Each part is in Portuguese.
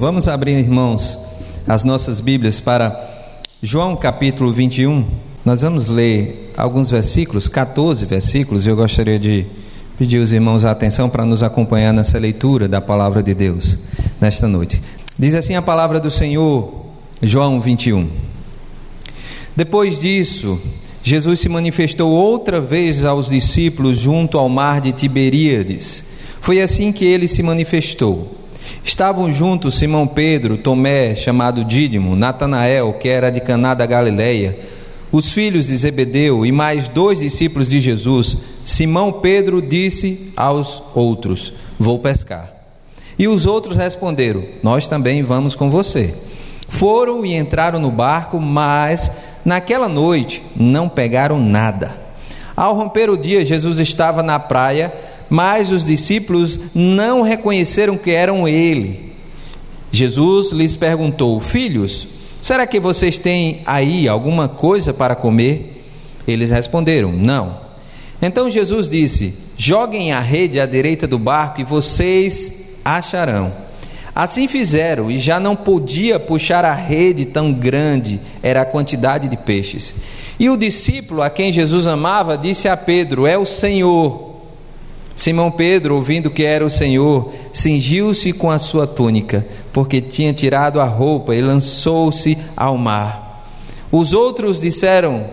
Vamos abrir, irmãos, as nossas Bíblias para João capítulo 21. Nós vamos ler alguns versículos, 14 versículos, e eu gostaria de pedir os irmãos a atenção para nos acompanhar nessa leitura da palavra de Deus nesta noite. Diz assim a palavra do Senhor, João 21. Depois disso, Jesus se manifestou outra vez aos discípulos junto ao mar de Tiberíades. Foi assim que ele se manifestou. Estavam juntos Simão Pedro, Tomé, chamado Dídimo, Natanael, que era de Caná da Galileia, os filhos de Zebedeu e mais dois discípulos de Jesus. Simão Pedro disse aos outros: Vou pescar. E os outros responderam: Nós também vamos com você. Foram e entraram no barco, mas naquela noite não pegaram nada. Ao romper o dia, Jesus estava na praia mas os discípulos não reconheceram que eram ele. Jesus lhes perguntou: Filhos, será que vocês têm aí alguma coisa para comer? Eles responderam: Não. Então Jesus disse: Joguem a rede à direita do barco e vocês acharão. Assim fizeram, e já não podia puxar a rede tão grande, era a quantidade de peixes. E o discípulo a quem Jesus amava disse a Pedro: É o Senhor. Simão Pedro, ouvindo que era o Senhor, cingiu-se com a sua túnica, porque tinha tirado a roupa e lançou-se ao mar. Os outros disseram,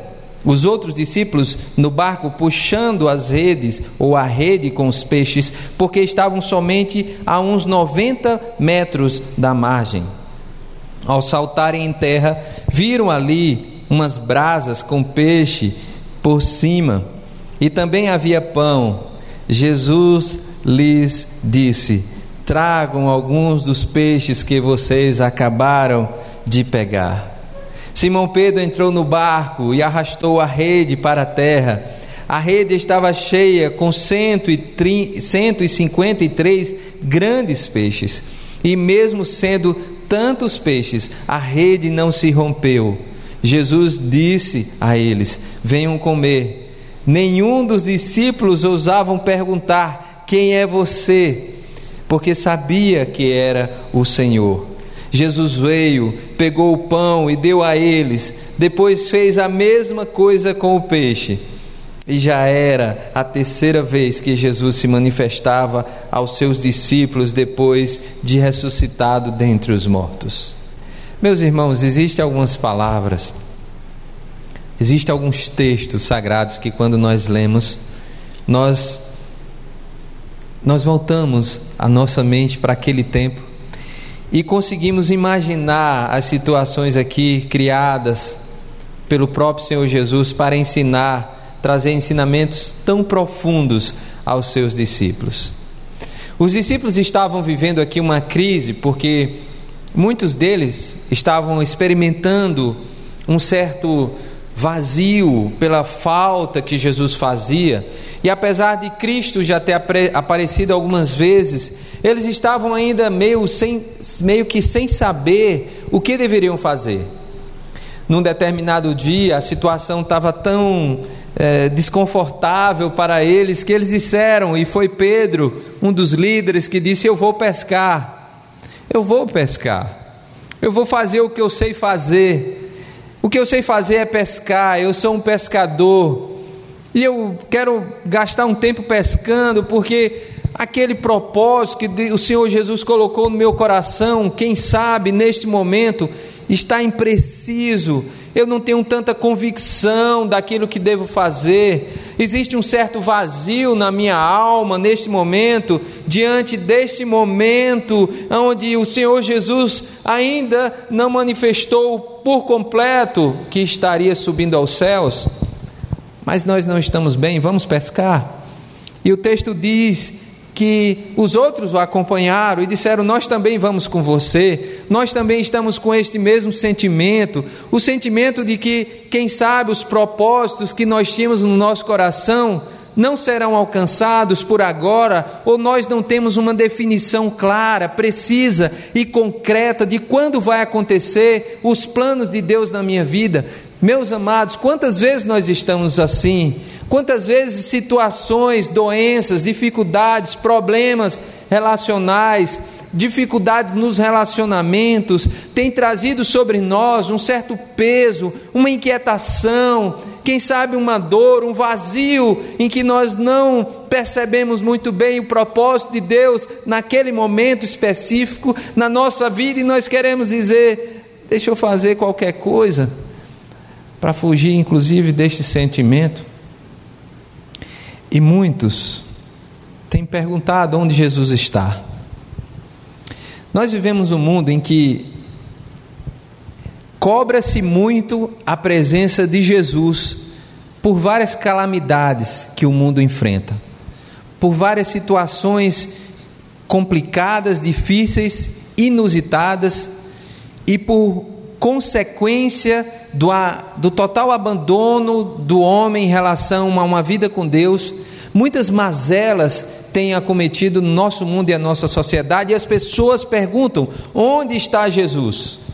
os outros discípulos no barco puxando as redes ou a rede com os peixes, porque estavam somente a uns 90 metros da margem. Ao saltarem em terra, viram ali umas brasas com peixe por cima, e também havia pão. Jesus lhes disse: Tragam alguns dos peixes que vocês acabaram de pegar. Simão Pedro entrou no barco e arrastou a rede para a terra. A rede estava cheia com 153 grandes peixes. E mesmo sendo tantos peixes, a rede não se rompeu. Jesus disse a eles: Venham comer. Nenhum dos discípulos ousavam perguntar: Quem é você? Porque sabia que era o Senhor. Jesus veio, pegou o pão e deu a eles, depois fez a mesma coisa com o peixe. E já era a terceira vez que Jesus se manifestava aos seus discípulos depois de ressuscitado dentre os mortos. Meus irmãos, existem algumas palavras Existem alguns textos sagrados que quando nós lemos, nós nós voltamos a nossa mente para aquele tempo e conseguimos imaginar as situações aqui criadas pelo próprio Senhor Jesus para ensinar, trazer ensinamentos tão profundos aos seus discípulos. Os discípulos estavam vivendo aqui uma crise porque muitos deles estavam experimentando um certo vazio pela falta que Jesus fazia, e apesar de Cristo já ter aparecido algumas vezes, eles estavam ainda meio, sem, meio que sem saber o que deveriam fazer. Num determinado dia, a situação estava tão é, desconfortável para eles que eles disseram, e foi Pedro, um dos líderes, que disse: Eu vou pescar, eu vou pescar, eu vou fazer o que eu sei fazer. O que eu sei fazer é pescar, eu sou um pescador. E eu quero gastar um tempo pescando, porque aquele propósito que o Senhor Jesus colocou no meu coração, quem sabe neste momento está impreciso, eu não tenho tanta convicção daquilo que devo fazer, existe um certo vazio na minha alma neste momento, diante deste momento onde o Senhor Jesus ainda não manifestou por completo que estaria subindo aos céus, mas nós não estamos bem, vamos pescar. E o texto diz que os outros o acompanharam e disseram: Nós também vamos com você, nós também estamos com este mesmo sentimento, o sentimento de que, quem sabe, os propósitos que nós tínhamos no nosso coração não serão alcançados por agora, ou nós não temos uma definição clara, precisa e concreta de quando vai acontecer os planos de Deus na minha vida. Meus amados, quantas vezes nós estamos assim? Quantas vezes situações, doenças, dificuldades, problemas relacionais, dificuldades nos relacionamentos têm trazido sobre nós um certo peso, uma inquietação, quem sabe uma dor, um vazio em que nós não percebemos muito bem o propósito de Deus naquele momento específico na nossa vida e nós queremos dizer: deixa eu fazer qualquer coisa para fugir, inclusive, deste sentimento. E muitos têm perguntado onde Jesus está. Nós vivemos um mundo em que cobra-se muito a presença de Jesus por várias calamidades que o mundo enfrenta, por várias situações complicadas, difíceis, inusitadas e por consequência do, do total abandono do homem em relação a uma vida com Deus, muitas mazelas têm acometido nosso mundo e a nossa sociedade, e as pessoas perguntam: onde está Jesus?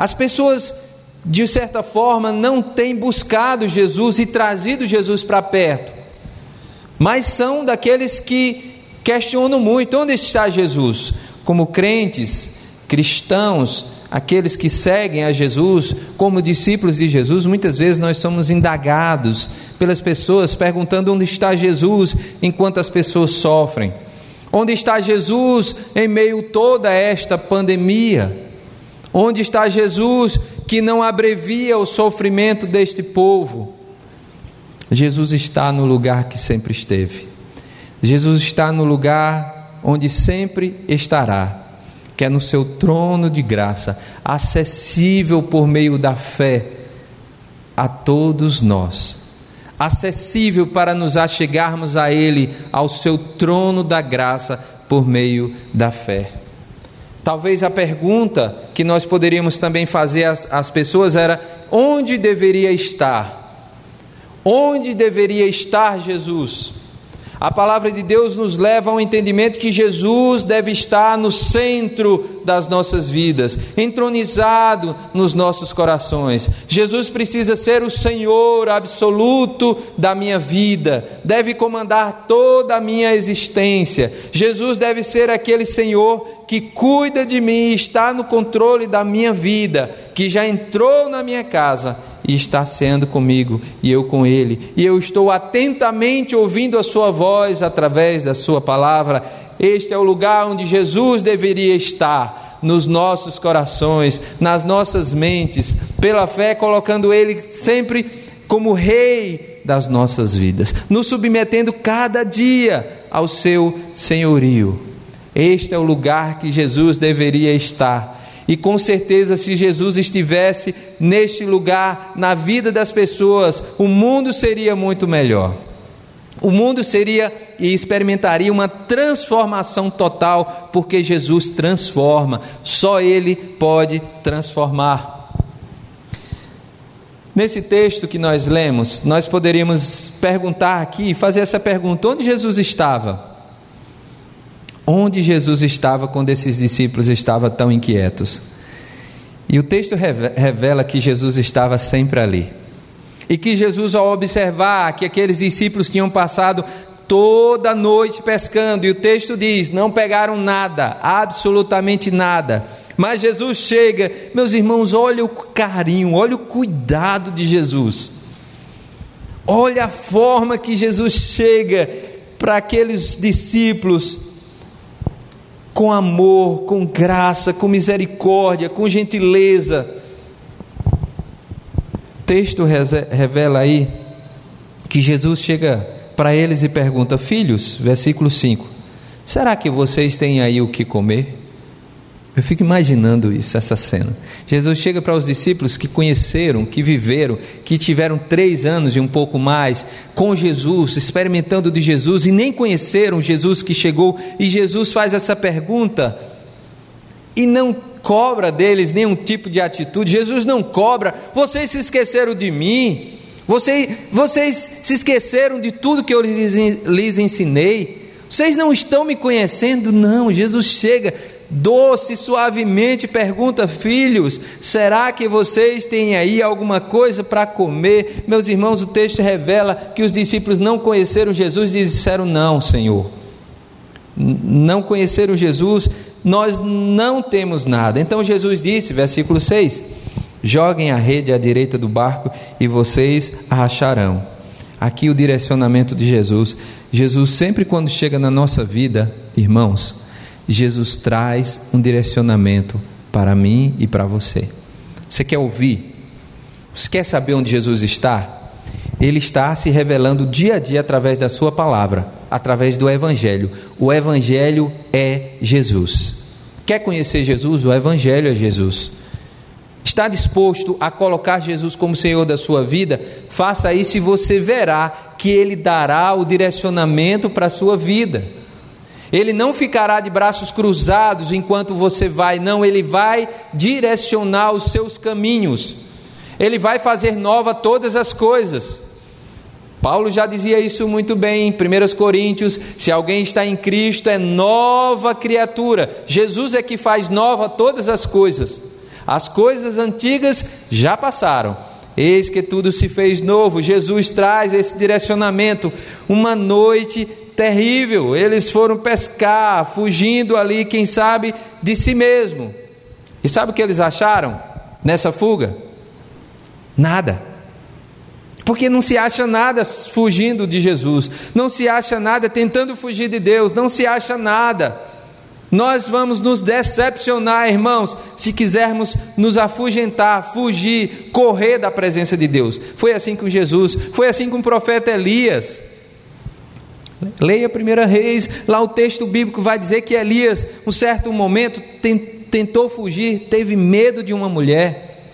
As pessoas, de certa forma, não têm buscado Jesus e trazido Jesus para perto, mas são daqueles que questionam muito: onde está Jesus? Como crentes, cristãos, aqueles que seguem a Jesus como discípulos de Jesus, muitas vezes nós somos indagados pelas pessoas perguntando onde está Jesus enquanto as pessoas sofrem. Onde está Jesus em meio a toda esta pandemia? Onde está Jesus que não abrevia o sofrimento deste povo? Jesus está no lugar que sempre esteve. Jesus está no lugar onde sempre estará que é no seu trono de graça, acessível por meio da fé a todos nós, acessível para nos achegarmos a Ele, ao seu trono da graça por meio da fé. Talvez a pergunta que nós poderíamos também fazer às, às pessoas era: onde deveria estar? Onde deveria estar Jesus? A palavra de Deus nos leva ao entendimento que Jesus deve estar no centro das nossas vidas, entronizado nos nossos corações. Jesus precisa ser o Senhor absoluto da minha vida, deve comandar toda a minha existência. Jesus deve ser aquele Senhor que cuida de mim, está no controle da minha vida, que já entrou na minha casa está sendo comigo e eu com ele, e eu estou atentamente ouvindo a sua voz através da sua palavra. Este é o lugar onde Jesus deveria estar, nos nossos corações, nas nossas mentes, pela fé, colocando ele sempre como rei das nossas vidas, nos submetendo cada dia ao seu senhorio. Este é o lugar que Jesus deveria estar e com certeza, se Jesus estivesse neste lugar, na vida das pessoas, o mundo seria muito melhor. O mundo seria e experimentaria uma transformação total, porque Jesus transforma, só Ele pode transformar. Nesse texto que nós lemos, nós poderíamos perguntar aqui, fazer essa pergunta: onde Jesus estava? Onde Jesus estava quando esses discípulos estavam tão inquietos. E o texto revela que Jesus estava sempre ali. E que Jesus, ao observar que aqueles discípulos tinham passado toda noite pescando, e o texto diz: não pegaram nada, absolutamente nada. Mas Jesus chega, meus irmãos, olha o carinho, olha o cuidado de Jesus. Olha a forma que Jesus chega para aqueles discípulos com amor, com graça, com misericórdia, com gentileza. O texto revela aí que Jesus chega para eles e pergunta: Filhos, versículo 5, será que vocês têm aí o que comer? Eu fico imaginando isso, essa cena. Jesus chega para os discípulos que conheceram, que viveram, que tiveram três anos e um pouco mais com Jesus, experimentando de Jesus e nem conheceram Jesus que chegou. E Jesus faz essa pergunta e não cobra deles nenhum tipo de atitude. Jesus não cobra. Vocês se esqueceram de mim. Vocês, vocês se esqueceram de tudo que eu lhes, ensinei. Vocês não estão me conhecendo? Não. Jesus chega doce, suavemente pergunta: Filhos, será que vocês têm aí alguma coisa para comer? Meus irmãos, o texto revela que os discípulos não conheceram Jesus e disseram: Não, Senhor. não conheceram Jesus, nós não temos nada. Então Jesus disse, versículo 6: Joguem a rede à direita do barco e vocês a acharão. Aqui o direcionamento de Jesus. Jesus, sempre quando chega na nossa vida, irmãos, Jesus traz um direcionamento para mim e para você. Você quer ouvir? Você quer saber onde Jesus está? Ele está se revelando dia a dia através da Sua palavra, através do Evangelho. O Evangelho é Jesus. Quer conhecer Jesus? O Evangelho é Jesus. Está disposto a colocar Jesus como Senhor da sua vida? Faça isso e você verá que Ele dará o direcionamento para a sua vida. Ele não ficará de braços cruzados enquanto você vai, não, ele vai direcionar os seus caminhos. Ele vai fazer nova todas as coisas. Paulo já dizia isso muito bem em 1 Coríntios: se alguém está em Cristo, é nova criatura. Jesus é que faz nova todas as coisas. As coisas antigas já passaram. Eis que tudo se fez novo. Jesus traz esse direcionamento. Uma noite terrível. Eles foram pescar, fugindo ali, quem sabe, de si mesmo. E sabe o que eles acharam nessa fuga? Nada. Porque não se acha nada fugindo de Jesus, não se acha nada tentando fugir de Deus, não se acha nada. Nós vamos nos decepcionar, irmãos, se quisermos nos afugentar, fugir, correr da presença de Deus. Foi assim com Jesus, foi assim com o profeta Elias. Leia a primeira Reis, lá o texto bíblico vai dizer que Elias, um certo momento, tentou fugir, teve medo de uma mulher,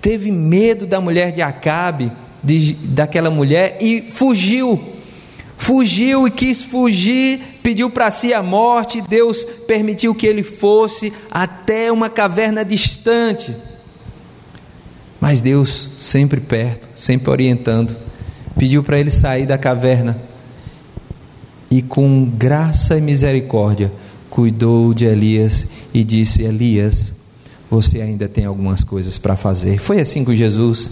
teve medo da mulher de Acabe, de, daquela mulher, e fugiu. Fugiu e quis fugir, pediu para si a morte, Deus permitiu que ele fosse até uma caverna distante. Mas Deus, sempre perto, sempre orientando, pediu para ele sair da caverna e, com graça e misericórdia, cuidou de Elias e disse: Elias, você ainda tem algumas coisas para fazer. Foi assim com Jesus.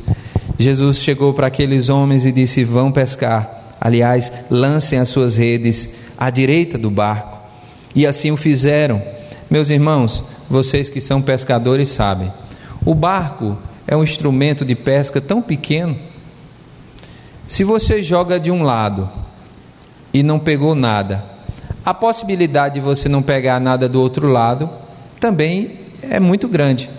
Jesus chegou para aqueles homens e disse: Vão pescar. Aliás, lancem as suas redes à direita do barco. E assim o fizeram. Meus irmãos, vocês que são pescadores sabem. O barco é um instrumento de pesca tão pequeno. Se você joga de um lado e não pegou nada, a possibilidade de você não pegar nada do outro lado também é muito grande.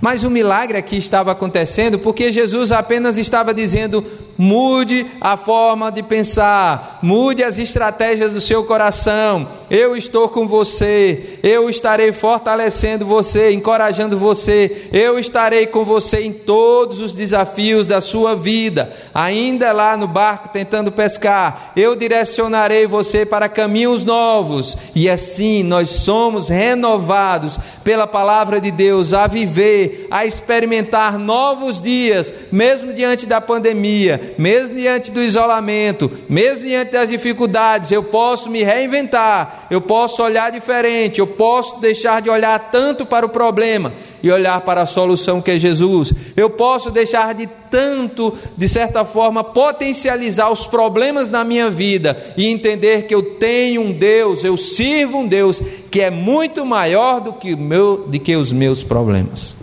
Mas o milagre aqui estava acontecendo porque Jesus apenas estava dizendo: mude a forma de pensar, mude as estratégias do seu coração. Eu estou com você, eu estarei fortalecendo você, encorajando você, eu estarei com você em todos os desafios da sua vida. Ainda lá no barco tentando pescar, eu direcionarei você para caminhos novos, e assim nós somos renovados pela palavra de Deus a viver a experimentar novos dias, mesmo diante da pandemia, mesmo diante do isolamento, mesmo diante das dificuldades, eu posso me reinventar, eu posso olhar diferente, eu posso deixar de olhar tanto para o problema e olhar para a solução que é Jesus. Eu posso deixar de tanto, de certa forma, potencializar os problemas na minha vida e entender que eu tenho um Deus, eu sirvo um Deus que é muito maior do que, meu, do que os meus problemas.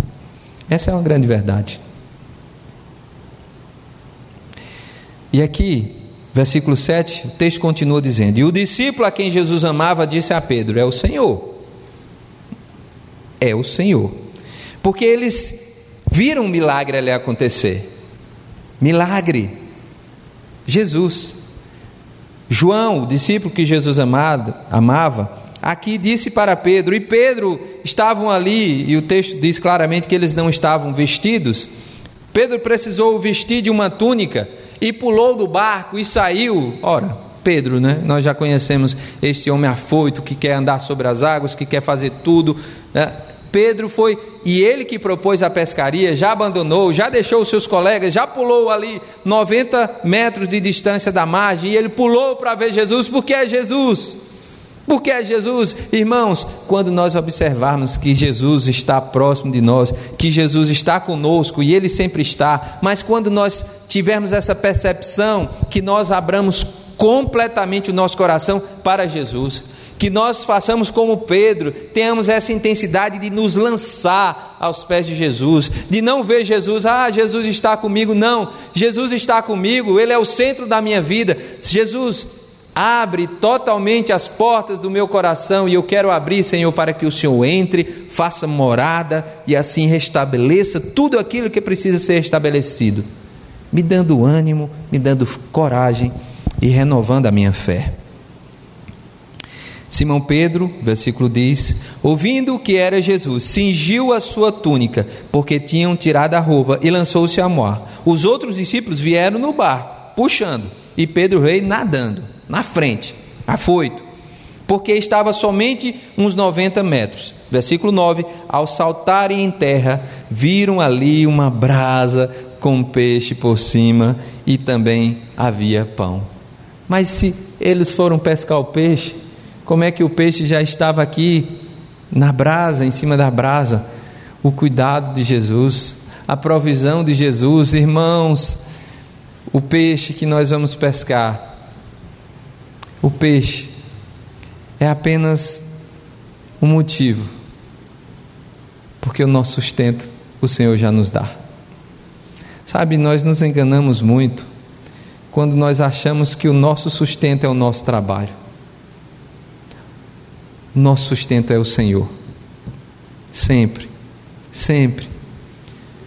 Essa é uma grande verdade. E aqui, versículo 7, o texto continua dizendo: E o discípulo a quem Jesus amava disse a Pedro: É o Senhor. É o Senhor. Porque eles viram um milagre ali acontecer. Milagre. Jesus. João, o discípulo que Jesus amado, amava, aqui disse para Pedro, e Pedro estavam ali, e o texto diz claramente que eles não estavam vestidos. Pedro precisou vestir de uma túnica e pulou do barco e saiu. Ora, Pedro, né? Nós já conhecemos este homem afoito que quer andar sobre as águas, que quer fazer tudo. Né? Pedro foi, e ele que propôs a pescaria, já abandonou, já deixou os seus colegas, já pulou ali 90 metros de distância da margem, e ele pulou para ver Jesus, porque é Jesus. Porque é Jesus, irmãos, quando nós observarmos que Jesus está próximo de nós, que Jesus está conosco e Ele sempre está, mas quando nós tivermos essa percepção, que nós abramos completamente o nosso coração para Jesus, Que nós façamos como Pedro, tenhamos essa intensidade de nos lançar aos pés de Jesus, de não ver Jesus, ah, Jesus está comigo, não, Jesus está comigo, Ele é o centro da minha vida. Jesus, abre totalmente as portas do meu coração e eu quero abrir, Senhor, para que o Senhor entre, faça morada e assim restabeleça tudo aquilo que precisa ser restabelecido, me dando ânimo, me dando coragem e renovando a minha fé. Simão Pedro, versículo diz: ouvindo o que era Jesus, cingiu a sua túnica, porque tinham tirado a roupa, e lançou-se a mar. Os outros discípulos vieram no barco, puxando, e Pedro veio nadando, na frente, afoito, porque estava somente uns 90 metros. Versículo 9: Ao saltarem em terra, viram ali uma brasa com peixe por cima, e também havia pão. Mas se eles foram pescar o peixe, como é que o peixe já estava aqui na brasa, em cima da brasa? O cuidado de Jesus, a provisão de Jesus, irmãos, o peixe que nós vamos pescar, o peixe é apenas um motivo, porque o nosso sustento o Senhor já nos dá. Sabe, nós nos enganamos muito quando nós achamos que o nosso sustento é o nosso trabalho. Nosso sustento é o Senhor. Sempre, sempre.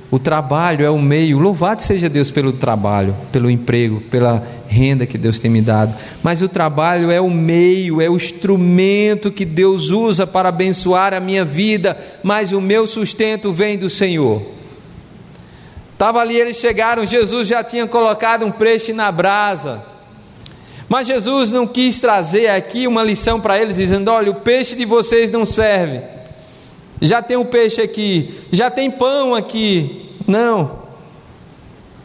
O trabalho é o meio, louvado seja Deus pelo trabalho, pelo emprego, pela renda que Deus tem me dado. Mas o trabalho é o meio, é o instrumento que Deus usa para abençoar a minha vida, mas o meu sustento vem do Senhor. Estava ali, eles chegaram, Jesus já tinha colocado um peixe na brasa. Mas Jesus não quis trazer aqui uma lição para eles, dizendo: olha, o peixe de vocês não serve. Já tem um peixe aqui, já tem pão aqui. Não.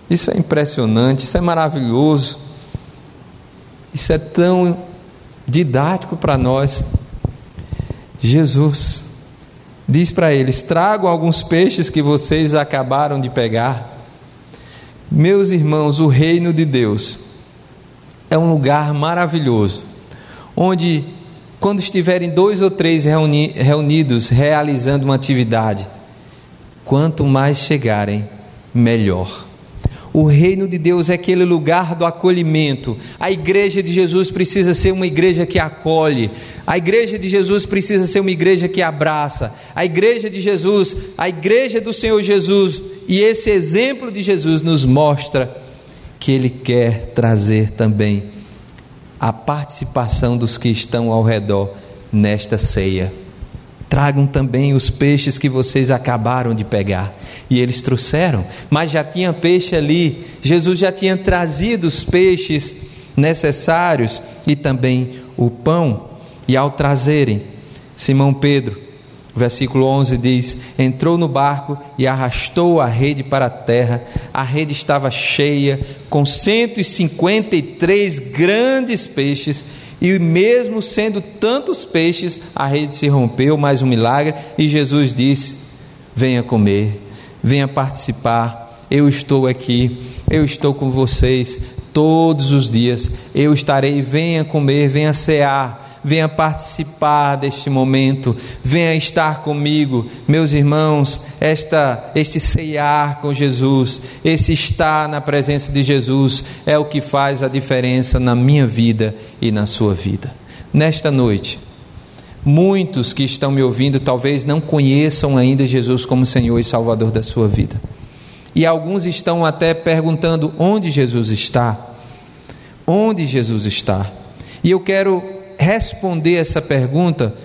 Isso é impressionante, isso é maravilhoso. Isso é tão didático para nós. Jesus diz para eles: tragam alguns peixes que vocês acabaram de pegar. Meus irmãos, o reino de Deus é um lugar maravilhoso, onde, quando estiverem dois ou três reuni reunidos realizando uma atividade, quanto mais chegarem, melhor. O reino de Deus é aquele lugar do acolhimento. A igreja de Jesus precisa ser uma igreja que acolhe. A igreja de Jesus precisa ser uma igreja que abraça. A igreja de Jesus, a igreja do Senhor Jesus, e esse exemplo de Jesus nos mostra que ele quer trazer também a participação dos que estão ao redor nesta ceia. Tragam também os peixes que vocês acabaram de pegar. E eles trouxeram, mas já tinha peixe ali. Jesus já tinha trazido os peixes necessários e também o pão. E ao trazerem, Simão Pedro, versículo 11 diz: entrou no barco e arrastou a rede para a terra. A rede estava cheia, com 153 grandes peixes e mesmo sendo tantos peixes, a rede se rompeu, mais um milagre, e Jesus disse: Venha comer, venha participar, eu estou aqui, eu estou com vocês todos os dias, eu estarei, venha comer, venha cear venha participar deste momento, venha estar comigo, meus irmãos, esta, este ceiar com Jesus, esse estar na presença de Jesus é o que faz a diferença na minha vida e na sua vida. Nesta noite, muitos que estão me ouvindo talvez não conheçam ainda Jesus como Senhor e Salvador da sua vida. E alguns estão até perguntando onde Jesus está. Onde Jesus está? E eu quero responder essa pergunta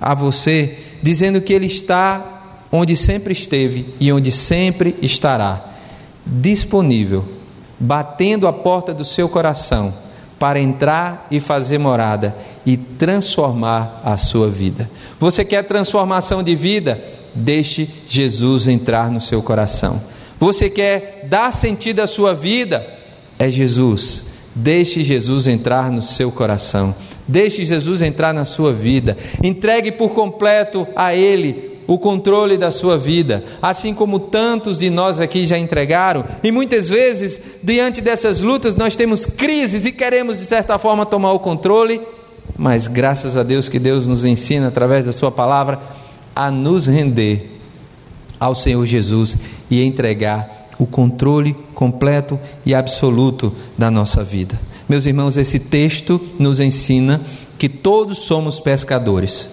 a você, dizendo que Ele está onde sempre esteve e onde sempre estará, disponível, batendo a porta do seu coração para entrar e fazer morada e transformar a sua vida. Você quer transformação de vida? Deixe Jesus entrar no seu coração. Você quer dar sentido à sua vida? É Jesus. Deixe Jesus entrar no seu coração. Deixe Jesus entrar na sua vida. Entregue por completo a Ele o controle da sua vida, assim como tantos de nós aqui já entregaram. E muitas vezes, diante dessas lutas, nós temos crises e queremos, de certa forma, tomar o controle mas graças a Deus que Deus nos ensina através da Sua palavra a nos render ao Senhor Jesus e entregar o controle completo e absoluto da nossa vida. Meus irmãos, esse texto nos ensina que todos somos pescadores.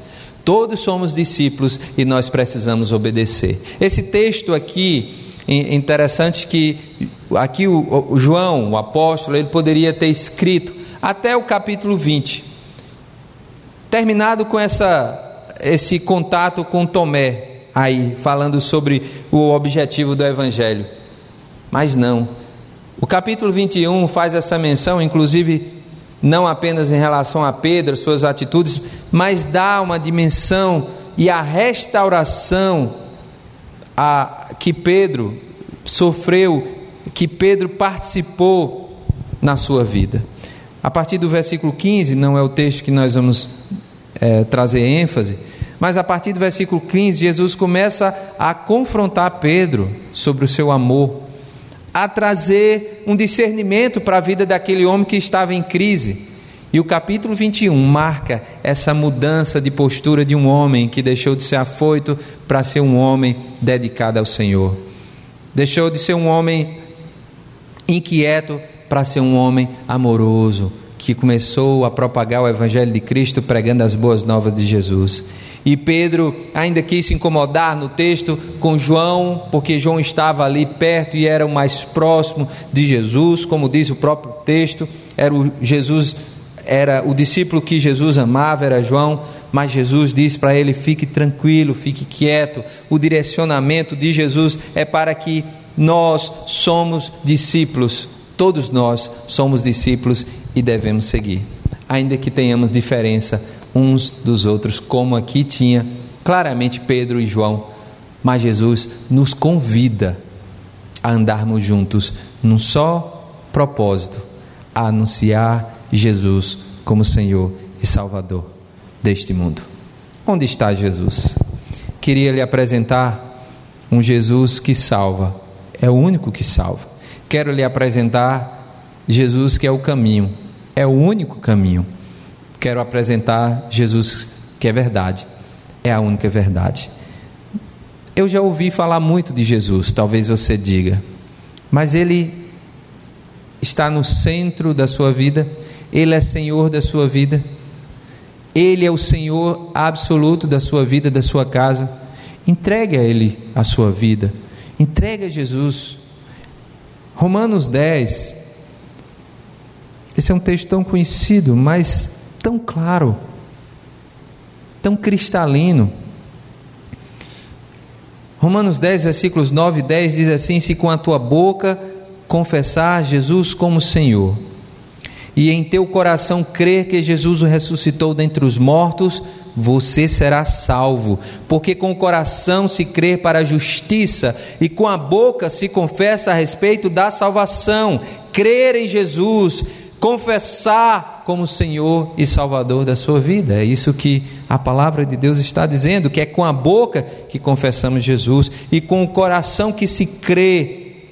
Todos somos discípulos e nós precisamos obedecer. Esse texto aqui, interessante que aqui o, o João, o apóstolo, ele poderia ter escrito até o capítulo 20. Terminado com essa, esse contato com Tomé, aí, falando sobre o objetivo do Evangelho. Mas não. O capítulo 21 faz essa menção, inclusive não apenas em relação a Pedro, suas atitudes, mas dá uma dimensão e a restauração a, que Pedro sofreu, que Pedro participou na sua vida. A partir do versículo 15, não é o texto que nós vamos é, trazer ênfase, mas a partir do versículo 15, Jesus começa a confrontar Pedro sobre o seu amor a trazer um discernimento para a vida daquele homem que estava em crise. E o capítulo 21 marca essa mudança de postura de um homem que deixou de ser afoito para ser um homem dedicado ao Senhor. Deixou de ser um homem inquieto para ser um homem amoroso, que começou a propagar o Evangelho de Cristo pregando as boas novas de Jesus. E Pedro ainda quis se incomodar no texto com João, porque João estava ali perto e era o mais próximo de Jesus, como diz o próprio texto, era o Jesus era o discípulo que Jesus amava, era João, mas Jesus disse para ele: fique tranquilo, fique quieto. O direcionamento de Jesus é para que nós somos discípulos, todos nós somos discípulos e devemos seguir, ainda que tenhamos diferença uns dos outros, como aqui tinha claramente Pedro e João, mas Jesus nos convida a andarmos juntos num só propósito: a anunciar Jesus como Senhor e Salvador deste mundo. Onde está Jesus? Queria lhe apresentar um Jesus que salva, é o único que salva. Quero lhe apresentar Jesus que é o caminho, é o único caminho quero apresentar Jesus que é verdade, é a única verdade. Eu já ouvi falar muito de Jesus, talvez você diga, mas Ele está no centro da sua vida, Ele é Senhor da sua vida, Ele é o Senhor absoluto da sua vida, da sua casa. Entregue a Ele a sua vida, entregue a Jesus. Romanos 10, esse é um texto tão conhecido, mas tão claro, tão cristalino. Romanos 10, versículos 9 e 10 diz assim: Se com a tua boca confessar Jesus como Senhor, e em teu coração crer que Jesus o ressuscitou dentre os mortos, você será salvo, porque com o coração se crê para a justiça e com a boca se confessa a respeito da salvação. Crer em Jesus confessar como Senhor e Salvador da sua vida. É isso que a palavra de Deus está dizendo, que é com a boca que confessamos Jesus e com o coração que se crê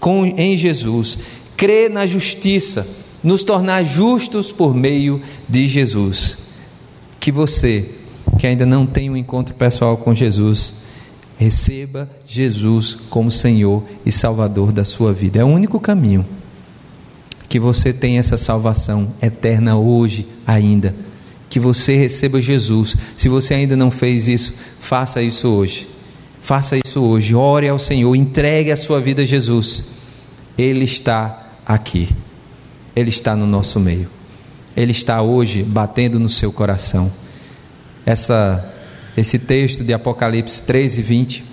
com, em Jesus, crê na justiça, nos tornar justos por meio de Jesus. Que você, que ainda não tem um encontro pessoal com Jesus, receba Jesus como Senhor e Salvador da sua vida. É o único caminho que você tenha essa salvação eterna hoje ainda. Que você receba Jesus. Se você ainda não fez isso, faça isso hoje. Faça isso hoje. Ore ao Senhor, entregue a sua vida a Jesus. Ele está aqui. Ele está no nosso meio. Ele está hoje batendo no seu coração. Essa, esse texto de Apocalipse 13, 20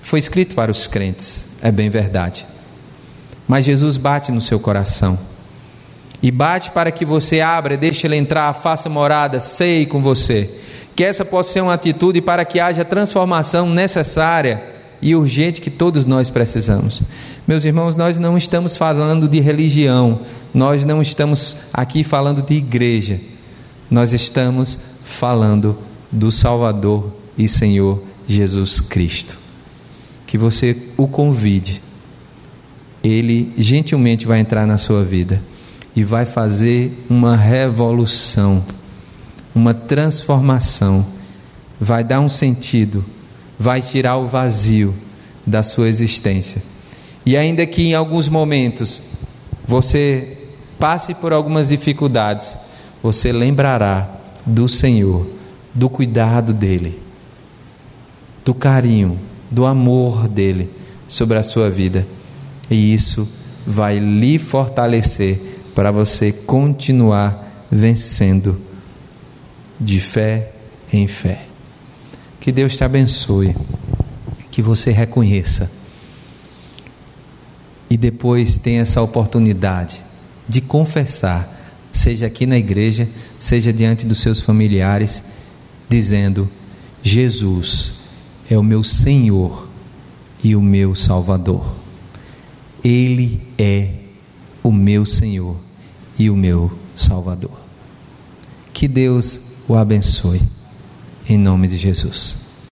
foi escrito para os crentes, é bem verdade. Mas Jesus bate no seu coração. E bate para que você abra, deixe ele entrar, faça morada, sei com você. Que essa possa ser uma atitude para que haja transformação necessária e urgente que todos nós precisamos. Meus irmãos, nós não estamos falando de religião, nós não estamos aqui falando de igreja, nós estamos falando do Salvador e Senhor Jesus Cristo. Que você o convide ele gentilmente vai entrar na sua vida e vai fazer uma revolução, uma transformação, vai dar um sentido, vai tirar o vazio da sua existência. E ainda que em alguns momentos você passe por algumas dificuldades, você lembrará do Senhor, do cuidado dele, do carinho, do amor dele sobre a sua vida. E isso vai lhe fortalecer para você continuar vencendo de fé em fé. Que Deus te abençoe, que você reconheça e depois tenha essa oportunidade de confessar, seja aqui na igreja, seja diante dos seus familiares, dizendo: Jesus é o meu Senhor e o meu Salvador. Ele é o meu Senhor e o meu Salvador. Que Deus o abençoe, em nome de Jesus.